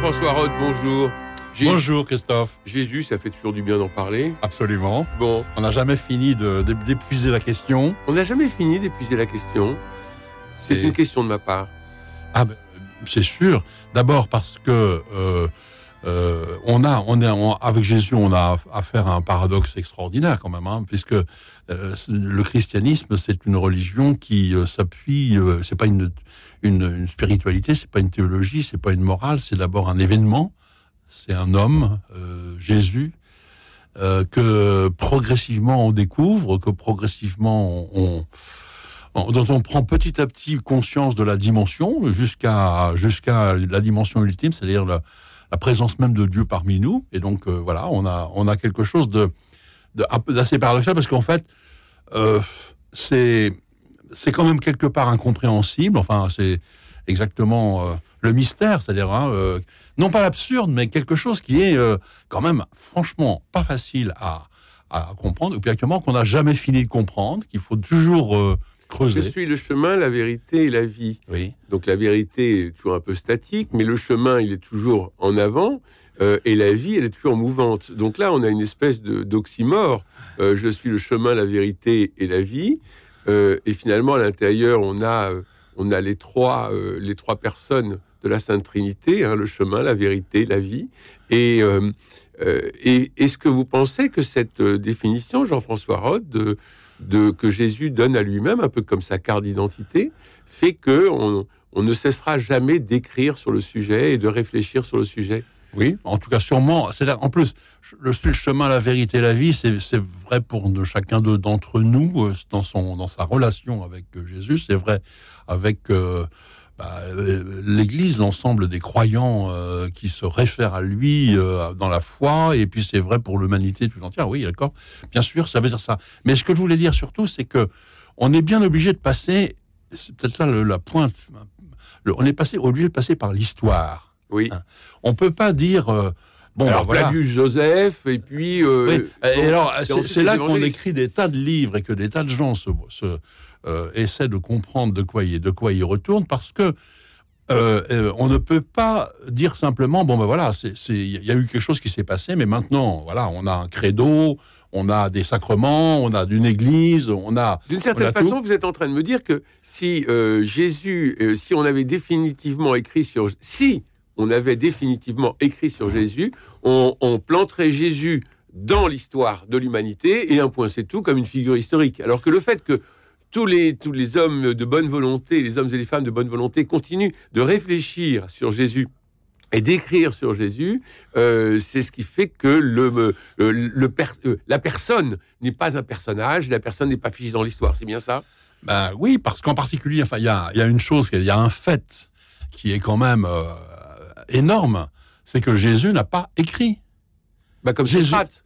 Jean-François Roth, bonjour. Jésus- Bonjour Christophe. Jésus, ça fait toujours du bien d'en parler. Absolument. Bon, On n'a jamais fini d'épuiser la question. on n'a jamais fini d'épuiser la question. C'est Et- une question de ma part. Ah ben, c'est sûr. D'abord parce que euh, euh, on a, on est, on- avec Jésus, on a affaire à un paradoxe extraordinaire quand même, hein, puisque euh, le christianisme, c'est une religion qui s'appuie. c'est pas une, une, une spiritualité, c'est pas une théologie, c'est pas une morale. C'est d'abord un événement. C'est un homme, euh, Jésus, euh, que progressivement on découvre, que progressivement on, on- dont on prend petit à petit conscience de la dimension jusqu'à jusqu'à la dimension ultime, c'est-à-dire la, présence même de Dieu parmi nous. Et donc euh, voilà, on a on a quelque chose d'assez paradoxal parce qu'en fait c'est c'est quand même quelque part incompréhensible. Enfin, c'est exactement euh, le mystère, c'est-à-dire hein, euh, non pas l'absurde, mais quelque chose qui est euh, quand même franchement pas facile à, à comprendre, ou bien actuellement qu'on n'a jamais fini de comprendre, qu'il faut toujours euh, Je creuser. suis le chemin, la vérité et la vie. Oui. Donc la vérité est toujours un peu statique, mais le chemin, il est toujours en avant. et la vie, elle est toujours mouvante. Donc là, on a une espèce de d'oxymore. Je suis le chemin, la vérité et la vie. Euh, et finalement, à l'intérieur, on a, euh, on a les trois, euh, les trois personnes de la Sainte Trinité, hein, le chemin, la vérité, la vie. Et, et est-ce que vous pensez que cette définition, Jean-François Roth, de, que Jésus donne à lui-même, un peu comme sa carte d'identité, fait que on, on ne cessera jamais d'écrire sur le sujet et de réfléchir sur le sujet? Oui, en tout cas, sûrement. En plus le, le chemin, la vérité, la vie, c'est vrai pour chacun de- d'entre nous euh, dans son dans sa relation avec euh, Jésus. C'est vrai avec euh, bah, l'Église, l'ensemble des croyants qui se réfèrent à lui dans la foi, et puis c'est vrai pour l'humanité tout entière. Oui, d'accord. Bien sûr, ça veut dire ça. Mais ce que je voulais dire surtout, c'est que on est bien obligé de passer. C'est peut-être là la pointe. on est passé obligé de passer par l'histoire. Oui. Ah, On peut pas dire. euh, bon, alors bah, voilà. Flavius Joseph et puis. euh, Oui, et donc, alors, c'est là qu'on écrit des tas de livres et que des tas de gens se, se, euh, essaient de comprendre de quoi il, de quoi il retourne parce que euh, euh, on ne peut pas dire simplement bon ben voilà c'est c'est- il y a eu quelque chose qui s'est passé mais maintenant voilà on a un credo on a des sacrements on a une église on a D'une certaine a façon, vous êtes en train de me dire que si euh, Jésus, si on avait définitivement écrit sur, si on avait définitivement écrit sur Jésus, on, planterait Jésus dans l'histoire de l'humanité et un point c'est tout comme une figure historique. Alors que le fait que tous les, tous les hommes de bonne volonté, les hommes et les femmes de bonne volonté continuent de réfléchir sur Jésus et d'écrire sur Jésus, euh, c'est ce qui fait que le, euh, euh, la personne n'est pas un personnage, la personne n'est pas figée dans l'histoire. C'est bien ça? Ben oui, parce qu'en particulier, il y a, y a une chose, il y a un fait qui est quand même énorme, c'est que Jésus n'a pas écrit. bah, Comme Jésus- Socrate.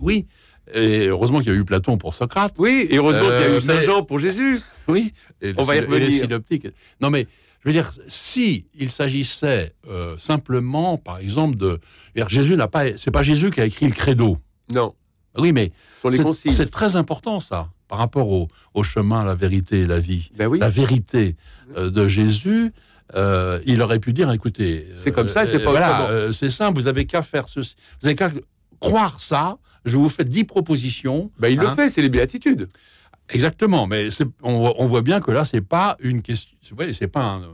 Oui, et heureusement qu'il y a eu Platon pour Socrate. Oui, et heureusement qu'il y a Euh, eu Saint mais- Jean pour Jésus. Oui, et On va y revenir. synoptiques. Non, mais je veux dire, si il s'agissait euh, simplement, par exemple, de Jésus n'a pas, c'est pas Jésus qui a écrit le credo. Non, Oui, mais c'est- très important ça, par rapport au, au chemin, la vérité et la vie. Ben oui. La vérité euh, de Jésus. Euh, il aurait pu dire, écoutez, C'est comme ça, c'est pas voilà, euh, c'est simple. Vous avez qu'à faire ceci, vous avez qu'à croire ça. Je vous fais dix propositions. Ben, il le hein. fait, c'est les béatitudes. Exactement, mais on, voit- on voit bien que là, c'est pas une question, ouais, c'est pas un, euh,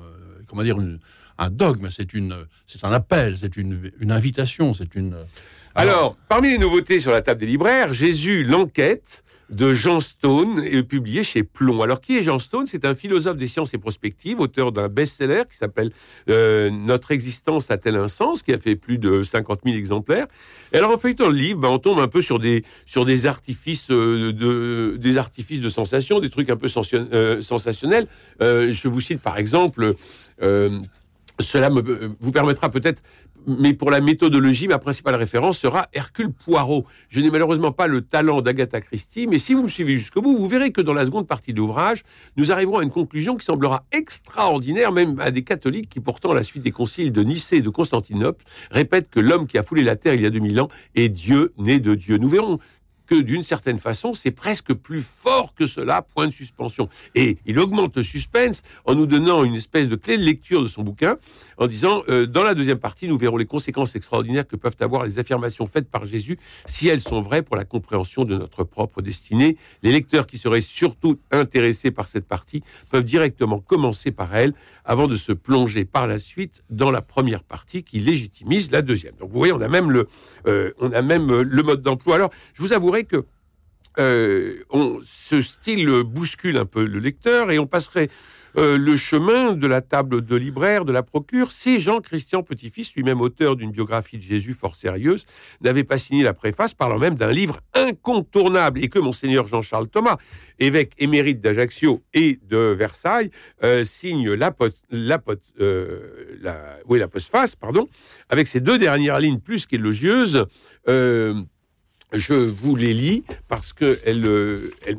comment dire, une- un dogme, c'est une, c'est un appel, c'est une, une invitation, c'est une. Alors, parmi les nouveautés sur la table des libraires, Jésus, l'enquête de Jean Stone, est publié chez Plomb. Alors, qui est Jean Stone? C'est un philosophe des sciences et prospectives, auteur d'un best-seller qui s'appelle euh, Notre existence a-t-elle un sens? Qui a fait plus de 50 000 exemplaires. Et alors, en feuilletant le livre, ben, on tombe un peu sur des, sur des artifices euh, de, des de sensation, des trucs un peu euh, sensationnels. Je vous cite par exemple. cela vous permettra peut-être, mais pour la méthodologie, ma principale référence sera Hercule Poirot. Je n'ai malheureusement pas le talent d'Agatha Christie, mais si vous me suivez jusqu'au bout, vous verrez que dans la seconde partie de l'ouvrage, nous arriverons à une conclusion qui semblera extraordinaire, même à des catholiques qui, pourtant, à la suite des conciles de Nicée et de Constantinople, répètent que l'homme qui a foulé la terre il y a 2000 ans est Dieu né de Dieu. Nous verrons que d'une certaine façon, c'est presque plus fort que cela, point de suspension. Et il augmente le suspense en nous donnant une espèce de clé de lecture de son bouquin, en disant, euh, dans la deuxième partie, nous verrons les conséquences extraordinaires que peuvent avoir les affirmations faites par Jésus, si elles sont vraies pour la compréhension de notre propre destinée. Les lecteurs qui seraient surtout intéressés par cette partie peuvent directement commencer par elle, avant de se plonger par la suite dans la première partie qui légitimise la deuxième. Donc vous voyez, on a même le, euh, on a même euh, le mode d'emploi. Alors, je vous avouerai que euh, ce style bouscule un peu le lecteur et on passerait euh, le chemin de la table de libraire de la procure si Jean-Christian Petit-Fils, lui-même auteur d'une biographie de Jésus fort sérieuse, n'avait pas signé la préface parlant même d'un livre incontournable et que monseigneur Jean-Charles Thomas, évêque émérite d'Ajaccio et de Versailles, euh, signe euh, la postface, pardon, avec ces deux dernières lignes plus qu'élogieuses. Je vous les lis parce que elle, euh, elle,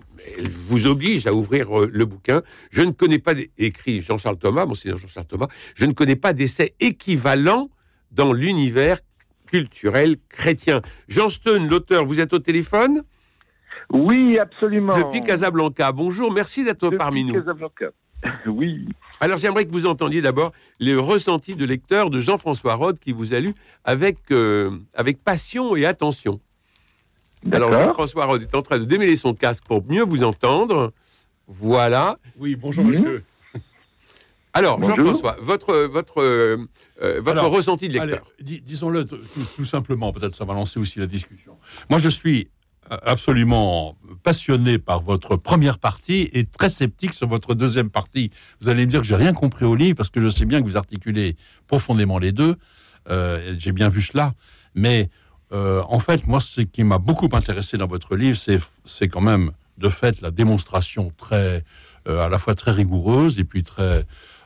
vous oblige à ouvrir euh, le bouquin. Je ne connais pas, écrit Jean-Charles Thomas, monseigneur Jean-Charles Thomas, je ne connais pas d'essai équivalent dans l'univers culturel chrétien. Jean Stone, l'auteur, vous êtes au téléphone? Oui, absolument. Depuis Casablanca. Bonjour, merci d'être parmi nous. Casablanca. Oui. Alors j'aimerais que vous entendiez d'abord les ressentis de lecteur de Jean-François Rode qui vous a lu avec, euh, avec passion et attention. Alors Jean-François Rode est en train de démêler son casque pour mieux vous entendre. Voilà. Oui, bonjour monsieur. Alors Jean-François, votre, votre, euh, votre ressenti de lecteur. Disons-le tout, simplement, peut-être ça va lancer aussi la discussion. Moi je suis euh, absolument passionné par votre première partie et très sceptique sur votre deuxième partie. Vous allez me dire que j'ai rien compris au livre parce que je sais bien que vous articulez profondément les deux. Euh, j'ai bien vu cela, mais euh, en fait, moi, ce qui m'a beaucoup intéressé dans votre livre, c'est quand même, de fait, la démonstration très, euh, à la fois très rigoureuse et puis très,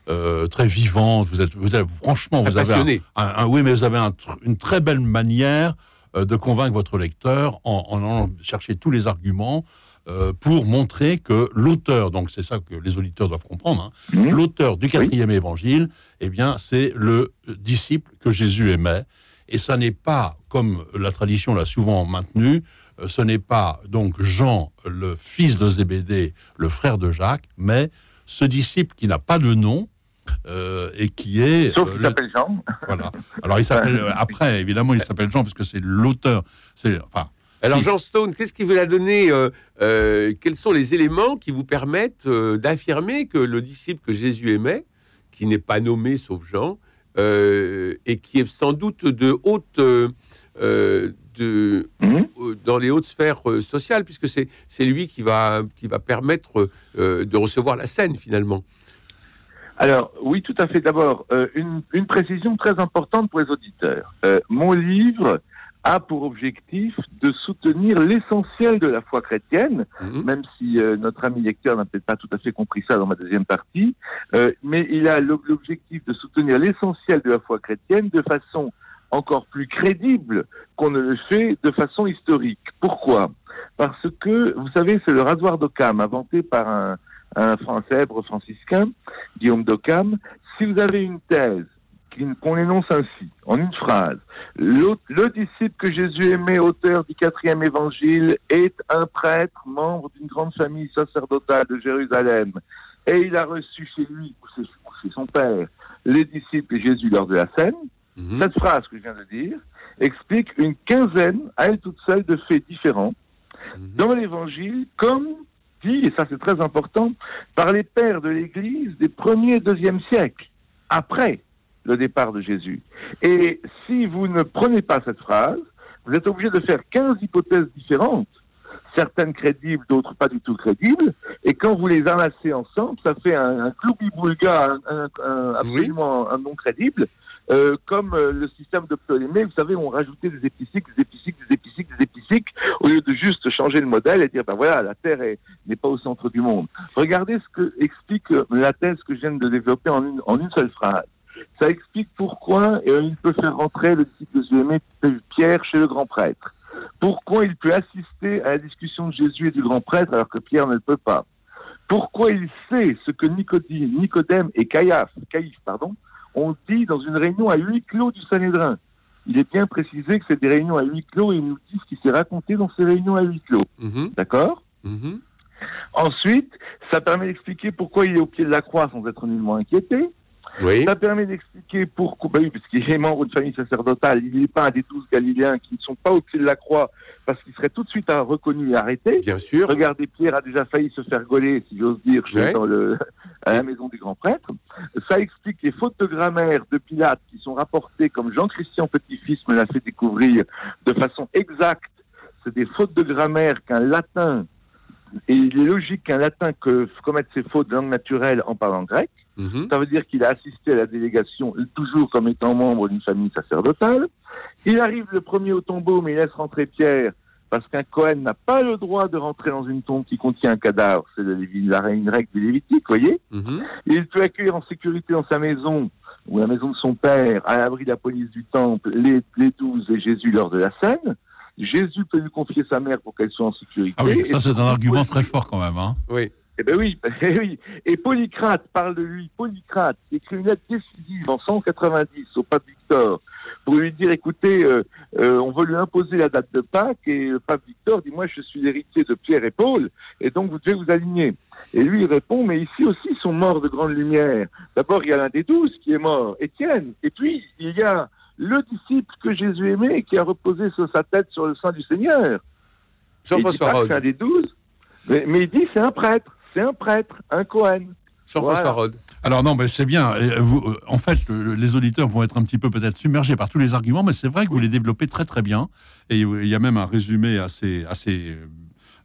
euh, très vivante. Vous êtes, vous êtes franchement, vous avez un, oui, mais vous avez une très belle manière de convaincre votre lecteur en, en cherchant tous les arguments pour montrer que l'auteur, donc c'est ça que les auditeurs doivent comprendre, hein, mmh. l'auteur du quatrième évangile, eh bien, c'est le disciple que Jésus aimait et ça n'est pas, comme la tradition l'a souvent maintenu, euh, ce n'est pas donc Jean, le fils de Zébédée, le frère de Jacques, mais ce disciple qui n'a pas de nom, euh, et qui est. Sauf qu'il s'appelle Jean. Voilà. Alors il s'appelle. après, évidemment, il s'appelle Jean parce que c'est l'auteur. C'est enfin. Alors Jean Stone, qu'est-ce qui vous a donné euh, Quels sont les éléments qui vous permettent d'affirmer que le disciple que Jésus aimait, qui n'est pas nommé sauf Jean, euh, et qui est sans doute de haute, euh, euh, de, mhm. dans les hautes sphères sociales, puisque c'est lui qui va, qui va permettre de recevoir la scène finalement. Alors oui, tout à fait. D'abord, une, une, précision très importante pour les auditeurs. mon livre a pour objectif de soutenir l'essentiel de la foi chrétienne, mhm. même si euh, notre ami lecteur n'a peut-être pas tout à fait compris ça dans ma deuxième partie, euh, mais il a l'objectif de soutenir l'essentiel de la foi chrétienne de façon encore plus crédible qu'on ne le fait de façon historique. Pourquoi? Parce que, vous savez, c'est le rasoir d'Occam, inventé par un, un célèbre franciscain, Guillaume d'Occam. Si vous avez une thèse qu'on énonce ainsi, en une phrase. Le, disciple que Jésus aimait, auteur du quatrième évangile, est un prêtre, membre d'une grande famille sacerdotale de Jérusalem. Et il a reçu chez lui, ou chez son père, les disciples et Jésus lors de la scène. Mhm. Cette phrase que je viens de dire explique une quinzaine, à elle toute seule, de faits différents mhm. dans l'évangile, comme dit, et ça c'est très important, par les pères de l'Église des premiers et deuxième siècles, après le départ de Jésus. Et si vous ne prenez pas cette phrase, vous êtes obligé de faire 15 hypothèses différentes, certaines crédibles, d'autres pas du tout crédibles, et quand vous les amassez ensemble, ça fait un, un boulga un, absolument un non crédible, euh, comme euh, le système de Ptolémée, vous savez, on rajoutait des épicycles, des épicycles, des épicycles, des épicycles, au lieu de juste changer le modèle et dire, ben voilà, la Terre n'est pas au centre du monde. Regardez ce que explique la thèse que je viens de développer en une, en une seule phrase ça explique pourquoi il peut faire rentrer le disciple de Pierre chez le grand prêtre. Pourquoi il peut assister à la discussion de Jésus et du grand prêtre alors que Pierre ne le peut pas? Pourquoi il sait ce que Nicodème, Nicodème et Caïphe, pardon, ont dit dans une réunion à huis clos du Sanhédrin? Il est bien précisé que c'est des réunions à huis clos et il nous dit ce qui s'est raconté dans ces réunions à huis clos. Mhm. D'accord? Mhm. Ensuite, ça permet d'expliquer pourquoi il est au pied de la croix sans être nullement inquiété. Oui. Ça permet d'expliquer pourquoi, bah oui, parce qu'il est membre de famille sacerdotale, il n'est pas un des douze Galiléens qui ne sont pas au pied de la croix parce qu'il serait tout de suite reconnu et arrêté. Bien sûr. Regardez, Pierre a déjà failli se faire gauler, si j'ose dire, chez- Ouais. dans le, à la maison du grand prêtre. Ça explique les fautes de grammaire de Pilate qui sont rapportées, comme Jean-Christian Petit-Fils me l'a fait découvrir, de façon exacte. C'est des fautes de grammaire qu'un latin, et il est logique qu'un latin que commette ces fautes de langue naturelle en parlant grec. Mhm. Ça veut dire qu'il a assisté à la délégation, toujours comme étant membre d'une famille sacerdotale. Il arrive le premier au tombeau, mais il laisse rentrer Pierre, parce qu'un Cohen n'a pas le droit de rentrer dans une tombe qui contient un cadavre. C'est la- règle du Lévitique, voyez Mhm. Il peut accueillir en sécurité dans sa maison, ou la maison de son père, à l'abri de la police du temple, les, les douze et Jésus lors de la scène. Jésus peut lui confier sa mère pour qu'elle soit en sécurité. Ah oui, ça c'est un argument très fort quand même. Hein. Oui. Eh ben oui, eh oui. Et Polycrate parle de lui. Polycrate écrit une lettre décisive en 190 au pape Victor pour lui dire, écoutez, euh, euh, on veut lui imposer la date de Pâques et le pape Victor dit, moi je suis l'héritier de Pierre et Paul et donc vous devez vous aligner. Et lui il répond, mais ici aussi sont morts de grande lumière. D'abord il y a l'un des douze qui est mort, Étienne. Et puis il y a le disciple que Jésus aimait qui a reposé sur sa tête sur le sein du Seigneur. Jean-François c'est un des douze, mais, mais il dit c'est un prêtre, c'est un prêtre, un Cohen. Jean-François Voilà. Rode. Alors non, mais c'est bien. Vous, euh, en fait, le- les auditeurs vont être un petit peu peut-être submergés par tous les arguments, mais c'est vrai que vous les développez très très bien. Et il y a même un résumé assez, assez euh,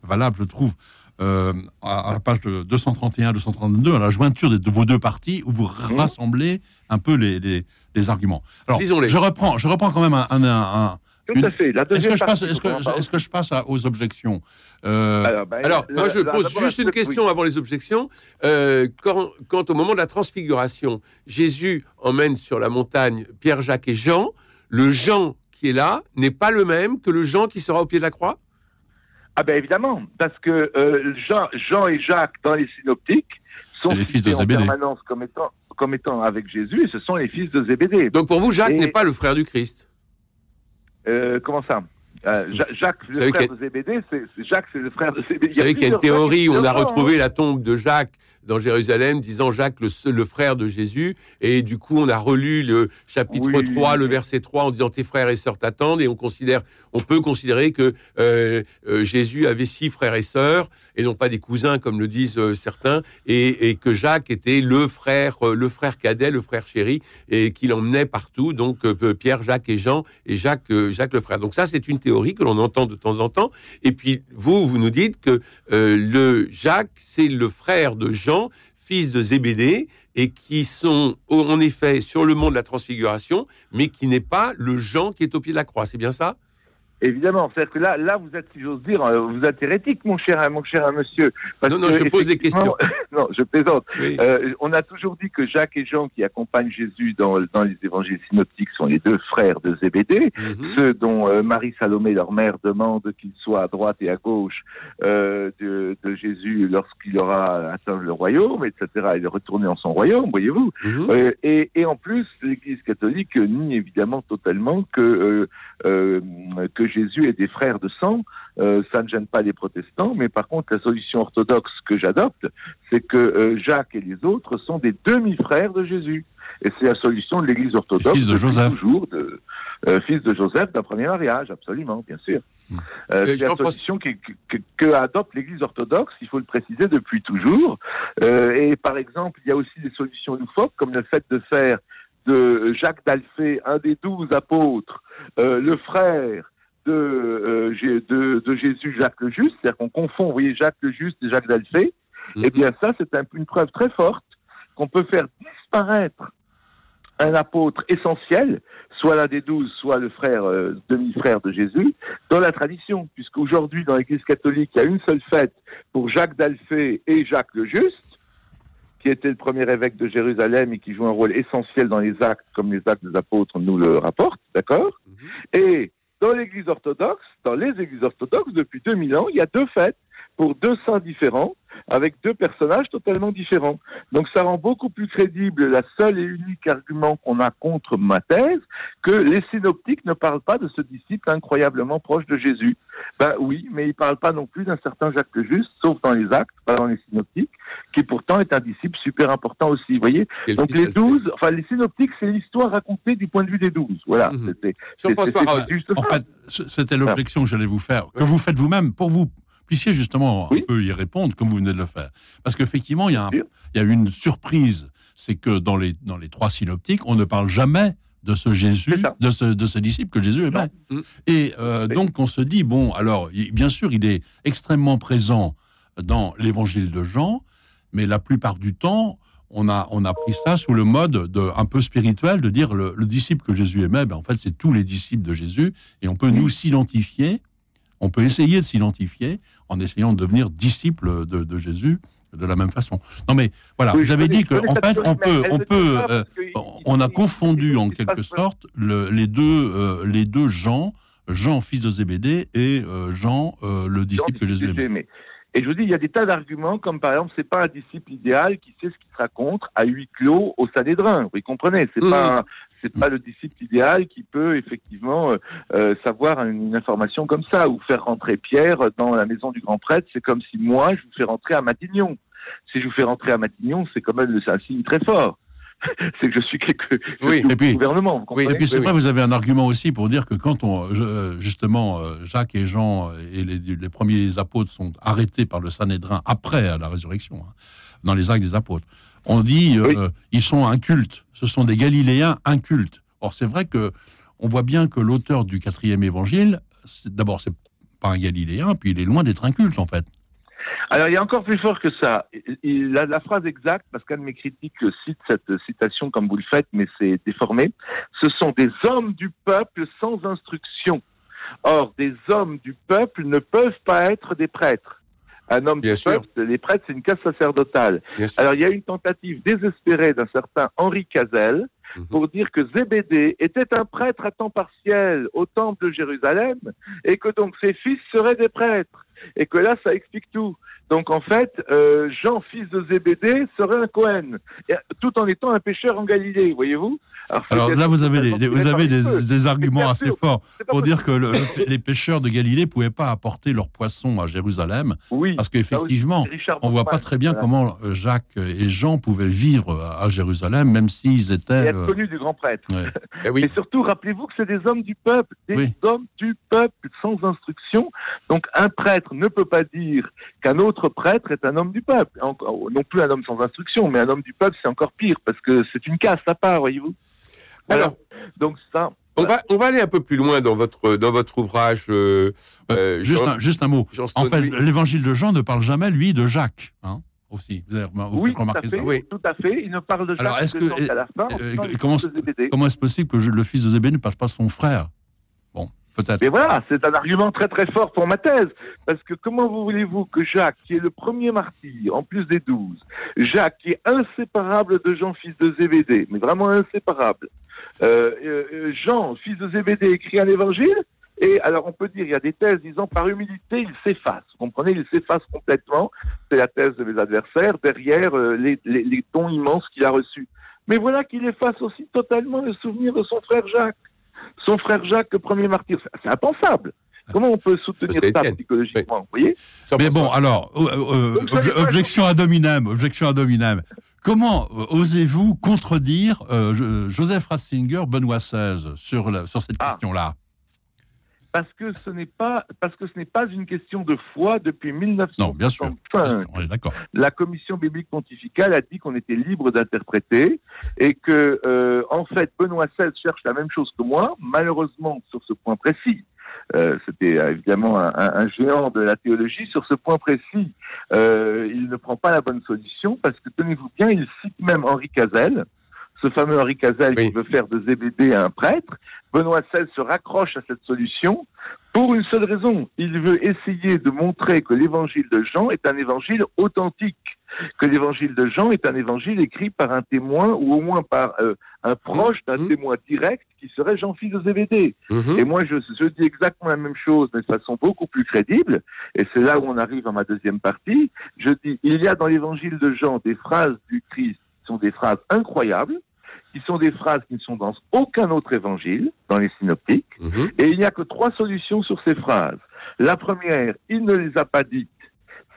valable, je trouve, euh, à, à la page de 231-232, à la jointure de, de vos deux parties, où vous rassemblez un peu les, les, les arguments. Alors, Lisons-les. je reprends, je reprends quand même un... un- un- Tout Une- à fait. La Est-ce deuxième que, je passe, est-ce que, que je à- aux objections Euh, ben, Alors, la- moi, je la- pose juste la- une question avant les objections. Euh, quand, quand au moment de la transfiguration, Jésus emmène sur la montagne Pierre, Jacques et Jean, le Jean qui est là n'est pas le même que le Jean qui sera au pied de la croix? Ah ben évidemment, parce que euh, Jean, Jean et Jacques dans les synoptiques sont les fils de en permanence comme étant, comme étant avec Jésus, et ce sont les fils de Zébédée. Donc pour vous, Jacques Et- n'est pas le frère du Christ. Euh, comment ça Euh, Ja- Jacques, le frère de Zébédée, c'est c'est- Jacques, c'est le frère de Zébédée. Vous savez qu'il y a une théorie où on a Jacques, retrouvé la tombe de Jacques dans Jérusalem, disant Jacques le, seul- le frère de Jésus. Et du coup, on a relu le chapitre Oui. 3, le verset 3, en disant tes frères et sœurs t'attendent. Et on considère, on peut considérer que euh, euh, Jésus avait six frères et sœurs, et non pas des cousins comme le disent euh, certains, et, et que Jacques était le frère, le frère cadet, le frère chéri, et qu'il emmenait partout. Donc Pierre, Jacques et Jean, et Jacques, Jacques le frère. Donc ça, c'est une théorie que l'on entend de temps en temps. Et puis vous, vous nous dites que euh, le Jacques, c'est le frère de Jean, fils de Zébédée, et qui sont en effet sur le mont de la transfiguration, mais qui n'est pas le Jean qui est au pied de la croix. C'est bien ça? Évidemment, c'est-à-dire que là, là, vous êtes, si j'ose dire, euh, vous êtes hérétique, mon cher, mon cher monsieur. Parce Non, non, que, je pose des effectivement- non, je plaisante. Oui. Euh, on a toujours dit que Jacques et Jean, qui accompagnent Jésus dans, dans les évangiles synoptiques, sont les deux frères de Zébédée. Mhm. ceux dont euh, Marie Salomé, leur mère, demande qu'ils soient à droite et à gauche euh, de, de Jésus lorsqu'il aura atteint le royaume, etc., et de retourner en son royaume, voyez-vous. Mhm. Et, et en plus, l'Église catholique nie évidemment totalement que, euh, que Jésus est des frères de sang. Euh, ça ne gêne pas les protestants, mais par contre, la solution orthodoxe que j'adopte, c'est que euh, Jacques et les autres sont des demi-frères de Jésus. Et c'est la solution de l'Église orthodoxe. Fils de Joseph. Toujours, de, euh, fils de Joseph d'un premier mariage, absolument, bien sûr. Mm. Euh, c'est la solution que, que adopte l'Église orthodoxe, il faut le préciser depuis toujours. Euh, et par exemple, il y a aussi des solutions loufoques, comme le fait de faire de Jacques d'Alphée, un des douze apôtres, euh, le frère de, euh, de, de Jésus, Jacques le Juste, c'est-à-dire qu'on confond, vous voyez, Jacques le Juste et Jacques d'Alphée. Mhm. Eh bien, ça, c'est un- une preuve très forte qu'on peut faire disparaître un apôtre essentiel, soit l'un des douze, soit le frère, euh, demi-frère de Jésus, dans la tradition, puisqu'aujourd'hui, dans l'Église catholique, il y a une seule fête pour Jacques d'Alphée et Jacques le Juste, qui était le premier évêque de Jérusalem et qui joue un rôle essentiel dans les actes, comme les actes des apôtres nous le rapportent, d'accord? Mhm. Et dans l'Église orthodoxe, dans les Églises orthodoxes, depuis 2000 ans, il y a deux fêtes pour deux saints différents, avec deux personnages totalement différents. Donc ça rend beaucoup plus crédible la seule et unique argument qu'on a contre ma thèse, que les synoptiques ne parlent pas de ce disciple incroyablement proche de Jésus. Ben oui, mais ils ne parlent pas non plus d'un certain Jacques le Juste, sauf dans les actes, pas dans les synoptiques, qui pourtant est un disciple super important aussi. Vous voyez Quel Donc les douze, enfin les synoptiques, c'est l'histoire racontée du point de vue des douze. Voilà. C'était- En fait, c- c'était l'objection que j'allais vous faire, que vous faites vous-même, pour vous puissiez justement Oui. un peu y répondre comme vous venez de le faire. Parce qu'effectivement, il y, a un- il y a une surprise, c'est que dans les, dans les trois synoptiques, on ne parle jamais de ce Jésus, de ce, de ce disciple que Jésus aimait. Mm. Et euh, Oui. donc on se dit, bon, alors, bien sûr, il est extrêmement présent dans l'évangile de Jean, mais la plupart du temps, on a, on a pris ça sous le mode de, un peu spirituel, de dire le, le disciple que Jésus aimait, ben, en fait, c'est tous les disciples de Jésus, et on peut nous s'identifier, on peut essayer de s'identifier en essayant de devenir disciple de, de Jésus de la même façon. Non mais voilà, Oui, je dit qu'en fait, on peut, on peut, euh, on a confondu en quelque sorte le- les deux, euh, les deux Jean, Jean fils de Zébédée et euh, Jean euh, le disciple que Jésus aimait. aimait. Et je vous dis, il y a des tas d'arguments, comme par exemple, c'est pas un disciple idéal qui sait ce qui se raconte à huis clos au Sanhédrin. Vous comprenez C'est Mhm. pas, c'est pas le disciple idéal qui peut effectivement euh, euh, savoir une, une information comme ça ou faire rentrer Pierre dans la maison du grand prêtre. C'est comme si moi je vous fais rentrer à Matignon. Si je vous fais rentrer à Matignon, c'est quand même un signe très fort. c'est que je suis quelque Oui, et puis- gouvernement. Vous Oui, comprenez Et puis c'est Oui, vous avez un argument aussi pour dire que quand on, je- justement, euh, Jacques et Jean et les, les premiers apôtres sont arrêtés par le Sanhédrin après la résurrection, hein, dans les actes des apôtres, on dit euh, Oui. ils sont incultes, ce sont des Galiléens incultes. Or c'est vrai que on voit bien que l'auteur du quatrième évangile, d'abord c'est pas un Galiléen, puis il est loin d'être inculte en fait. Alors, il y a encore plus fort que ça. Il- la phrase exacte, parce qu'un de mes critiques cite cette citation comme vous le faites, mais c'est déformé. Ce sont des hommes du peuple sans instruction. Or, des hommes du peuple ne peuvent pas être des prêtres. Un homme Bien du sûr. peuple, les prêtres, c'est une caste sacerdotale. Alors, il y a une tentative désespérée d'un certain Henri Cazel Mhm. pour dire que Zébédée était un prêtre à temps partiel au temple de Jérusalem et que donc ses fils seraient des prêtres. Et que là, ça explique tout. Donc en fait, euh, Jean, fils de Zébédée, serait un Cohen, tout en étant un pêcheur en Galilée, voyez-vous Alors là vous avez, des, vous avez arguments assez forts pour possible. dire que le- le- les pêcheurs de Galilée pouvaient pas apporter leurs poissons à Jérusalem Oui, parce qu'effectivement Richard On voit pas très bien voilà. comment euh, Jacques et Jean pouvaient vivre à Jérusalem, même s'ils étaient. Euh, connu du grand prêtre. ouais. Eh oui. Et surtout, rappelez-vous que c'est des hommes du peuple, des Oui. hommes du peuple sans instruction. Donc un prêtre ne peut pas dire qu'un autre prêtre est un homme du peuple. Non plus un homme sans instruction, mais un homme du peuple, c'est encore pire, parce que c'est une caste à part, voyez-vous. Voilà. Alors, Donc ça, on va, on va aller un peu plus loin dans votre, dans votre ouvrage. euh, Euh, juste, Jean- un, juste un mot. Jean En fait, Stonely. l'évangile de Jean ne parle jamais, lui, de Jacques. Hein, aussi. Vous avez remar- vous oui, tout à remarqué fait, ça? Oui. tout à fait. Il ne parle de Jacques Alors, est-ce que à la fin, euh, les comment-. Comment est-ce possible que je- le fils de Zébédée ne passe pas son frère? Bon, peut-être. Mais voilà, c'est un argument très très fort pour ma thèse. Parce que comment vous voulez-vous que Jacques, qui est le premier martyr, en plus des douze, Jacques, qui est inséparable de Jean, fils de Zébédée, mais vraiment inséparable, euh, euh, euh, Jean, fils de Zébédée, écrit un évangile, et alors on peut dire, il y a des thèses disant par humilité, il s'efface. Vous comprenez, il s'efface complètement. C'est la thèse de mes adversaires, derrière euh, les, les, les dons immenses qu'il a reçus. Mais voilà qu'il efface aussi totalement le souvenir de son frère Jacques. Son frère Jacques, le premier martyr. C'est- impensable. Comment on peut soutenir ça Étienne. psychologiquement Vous voyez? Mais bon, alors, euh, euh, obje- objection ad hominem, objection ad hominem. Comment osez-vous contredire euh, Jo- Joseph Ratzinger, Benoît XVI, sur, la- sur cette Ah. question-là? Parce que ce n'est pas parce que ce n'est pas une question de foi depuis Non, bien sûr. 1965. On est d'accord. la commission biblique pontificale a dit qu'on était libre d'interpréter et que, euh, en fait, Benoît XVI cherche la même chose que moi, malheureusement sur ce point précis. Euh, C'était euh, évidemment un, un- un géant de la théologie. Sur ce point précis, euh, il ne prend pas la bonne solution parce que, tenez-vous bien, il cite même Henri Cazel, ce fameux Henri Cazel Oui. qui veut faire de Zébédée un prêtre. Benoît XVI se raccroche à cette solution pour une seule raison. Il veut essayer de montrer que l'évangile de Jean est un évangile authentique. que l'évangile de Jean est un évangile écrit par un témoin ou au moins par euh, un proche d'un Mhm. témoin direct qui serait Jean-Philippe de Zébédée. Mhm. Et moi, je, je dis exactement la même chose, mais de façon beaucoup plus crédible. Et c'est là où on arrive à ma deuxième partie. Je dis, il y a dans l'évangile de Jean des phrases du Christ qui sont des phrases incroyables, qui sont des phrases qui ne sont dans aucun autre évangile, dans les synoptiques. Mhm. Et il n'y a que trois solutions sur ces phrases. La première, il ne les a pas dites.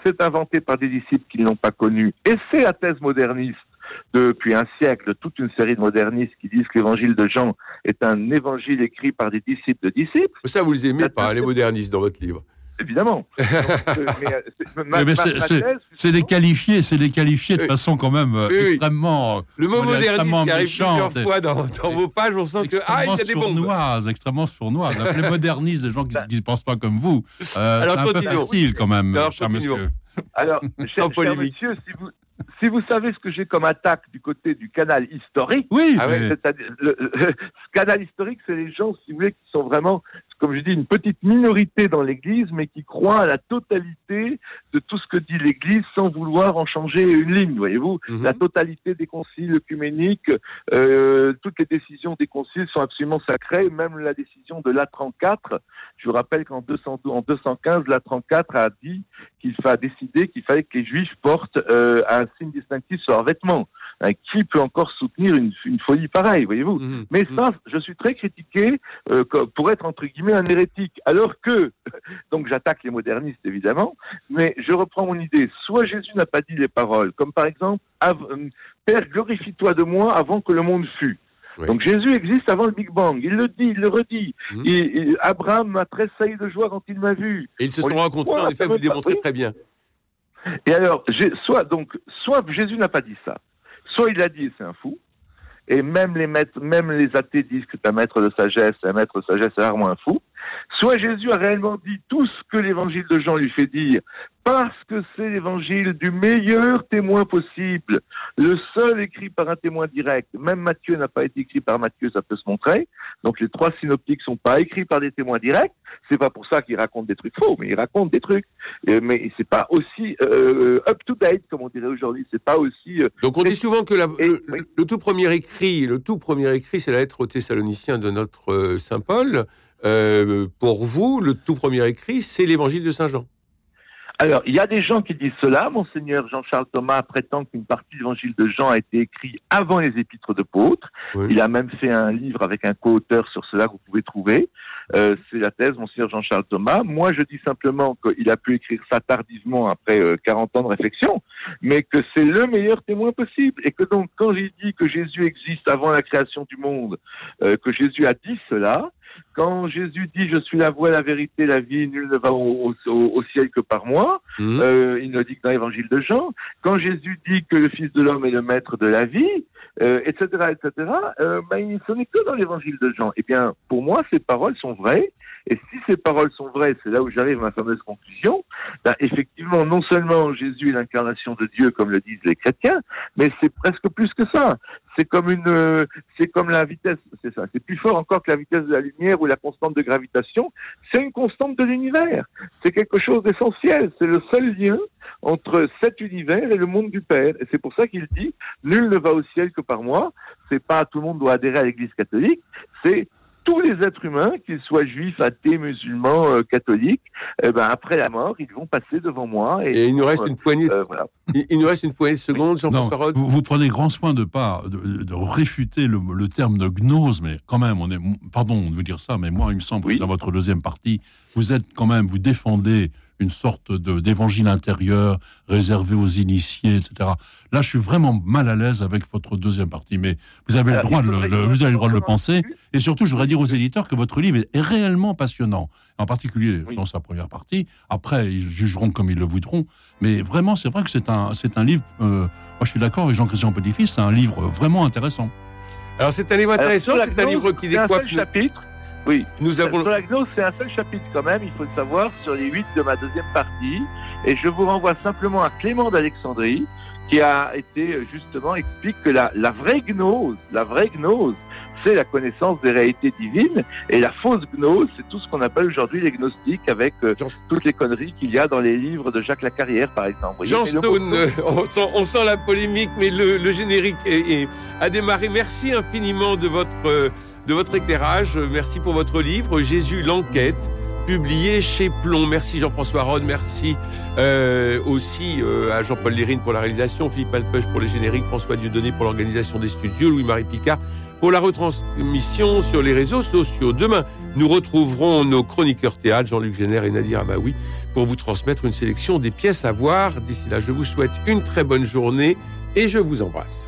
C'est inventé par des disciples qui ne l'ont pas connu. Et c'est la thèse moderniste depuis un siècle, toute une série de modernistes qui disent que l'évangile de Jean est un évangile écrit par des disciples de disciples, Ça, vous les aimez La pas, les modernistes, dans votre livre. Évidemment. C'est- les qualifier, c'est les qualifier de Oui. façon quand même euh, Oui, oui. extrêmement, Le mot moderniste qui arrive plusieurs fois dans, dans vos pages, on sent que ah, il extrêmement y a des bombes. extrêmement sournoise. Les modernistes, des gens qui ne pensent pas comme vous, euh, Alors, c'est un peu facile quand même, Alors, cher monsieur. Alors, cher, cher monsieur, si vous, si vous savez ce que j'ai comme attaque du côté du canal historique, Oui, Ah ouais, mais- C'est-à-dire, le- le- ce canal historique, c'est les gens, si vous voulez, qui sont vraiment, comme je dis, une petite minorité dans l'Église, mais qui croient à la totalité de tout ce que dit l'Église sans vouloir en changer une ligne, voyez-vous. Mhm. La totalité des conciles œcuméniques, euh, toutes les décisions des conciles sont absolument sacrées, même la décision de l'A34. Je vous rappelle qu'en 200 en 215, l'A34 a dit qu'il fallait décider qu'il fallait que les Juifs portent euh, un signe distinctif sur leurs vêtements. Hein, qui peut encore soutenir une, une folie pareille, voyez-vous Mhm. Mais Mhm. ça, je suis très critiqué euh, pour être entre guillemets un hérétique, alors que donc j'attaque les modernistes évidemment, mais je reprends mon idée. Soit Jésus n'a pas dit les paroles, comme par exemple euh, Père glorifie-toi de moi avant que le monde fût. Oui. Donc Jésus existe avant le Big Bang. Il le dit, il le redit. Et, et Abraham m'a tressailli de joie quand il m'a vu. Et ils se On sont rencontrés, en effet, vous le démontrez très bien. Et alors, soit donc, soit Jésus n'a pas dit ça, soit il a dit, c'est un fou. Et même les maîtres, même les athées disent que c'est un maître de sagesse, un maître de sagesse est rarement un fou. Soit Jésus a réellement dit tout ce que l'évangile de Jean lui fait dire, parce que c'est l'évangile du meilleur témoin possible, le seul écrit par un témoin direct. Même Matthieu n'a pas été écrit par Matthieu, ça peut se montrer. Donc les trois synoptiques sont pas écrits par des témoins directs. C'est pas pour ça qu'ils racontent des trucs faux, mais ils racontent des trucs. Euh, mais c'est pas aussi euh, up to date comme on dirait aujourd'hui. C'est pas aussi. euh, Donc on dit souvent que la- Et- le, oui. le tout premier écrit, le tout premier écrit, c'est la lettre aux Thessaloniciens de notre euh, saint Paul. Euh, pour vous, le tout premier écrit, c'est l'évangile de Saint Jean. Alors, il y a des gens qui disent cela. Monseigneur Jean-Charles Thomas prétend qu'une partie de l'évangile de Jean a été écrite avant les épîtres de Pôtre. Oui. Il a même fait un livre avec un co-auteur sur cela que vous pouvez trouver. Euh, c'est la thèse, Monseigneur Jean-Charles Thomas. Moi, je dis simplement qu'il a pu écrire ça tardivement après euh, 40 ans de réflexion, mais que c'est le meilleur témoin possible. Et que donc, quand j'ai dit que Jésus existe avant la création du monde, euh, que Jésus a dit cela, quand Jésus dit je suis la voie, la vérité, la vie, nul ne va au, au- au ciel que par moi, Mhm. euh, il le dit que dans l'évangile de Jean. Quand Jésus dit que le Fils de l'homme est le maître de la vie, euh, etc., etc., euh, ben, il- ce n'est que dans l'évangile de Jean. Eh bien, pour moi, ces paroles sont vraies. Et si ces paroles sont vraies, c'est là où j'arrive à ma fameuse conclusion, ben, effectivement, non seulement Jésus est l'incarnation de Dieu, comme le disent les chrétiens, mais c'est presque plus que ça. C'est comme une, euh, c'est comme la vitesse, c'est ça. C'est plus fort encore que la vitesse de la lumière ou la constante de gravitation. C'est une constante de l'univers. C'est quelque chose d'essentiel. C'est le seul lien entre cet univers et le monde du Père. Et c'est pour ça qu'il dit nul ne va au ciel que par moi. C'est pas tout le monde doit adhérer à l'Église catholique. C'est tous les êtres humains, qu'ils soient juifs, athées, musulmans, euh, catholiques, eh ben après la mort, ils vont passer devant moi. Et, Et il nous reste une poignée, euh, voilà. il, il nous reste une poignée de secondes, Jean-François vous, vous prenez grand soin de pas de, de réfuter le, le terme de gnose, mais quand même, on est, pardon de vous dire ça, mais moi, il me semble Oui. que dans votre deuxième partie, vous êtes quand même, vous défendez une sorte de d'évangile intérieur réservé aux initiés, etc. Là, je suis vraiment mal à l'aise avec votre deuxième partie, mais vous avez le Alors, droit de le, vous avez le droit de le penser. Et surtout, je voudrais dire aux éditeurs que votre livre est, réellement passionnant, en particulier Oui. dans sa première partie. Après, ils jugeront comme ils le voudront, mais vraiment, c'est vrai que c'est un, c'est un livre. euh, moi, je suis d'accord avec Jean-Christian Petit-Fils, c'est un livre vraiment intéressant. Alors c'est un livre intéressant, c'est un livre qui décoiffe. seul chapitre. Oui. Nous avons. Sur la gnose, c'est un seul chapitre quand même, il faut le savoir, sur les huit de ma deuxième partie. Et je vous renvoie simplement à Clément d'Alexandrie, qui a été euh, justement explique que la, la vraie gnose, la vraie gnose, c'est la connaissance des réalités divines. Et la fausse gnose, c'est tout ce qu'on appelle aujourd'hui les gnostiques, avec euh, toutes les conneries qu'il y a dans les livres de Jacques Lacarrière, par exemple. Jean Stone, euh, on, sent, la polémique, mais le, générique a démarré. Merci infiniment de votre, de votre éclairage. Merci pour votre livre, Jésus l'enquête publié chez Plomb. Merci Jean-François Rode, merci euh, aussi euh, à Jean-Paul Lérine pour la réalisation, Philippe Alpeuch pour les génériques, François Dieudonné pour l'organisation des studios, Louis-Marie Picard pour la retransmission sur les réseaux sociaux. Demain, nous retrouverons nos chroniqueurs théâtre, Jean-Luc Génère et Nadir Amaoui, pour vous transmettre une sélection des pièces à voir. D'ici là, je vous souhaite une très bonne journée et je vous embrasse.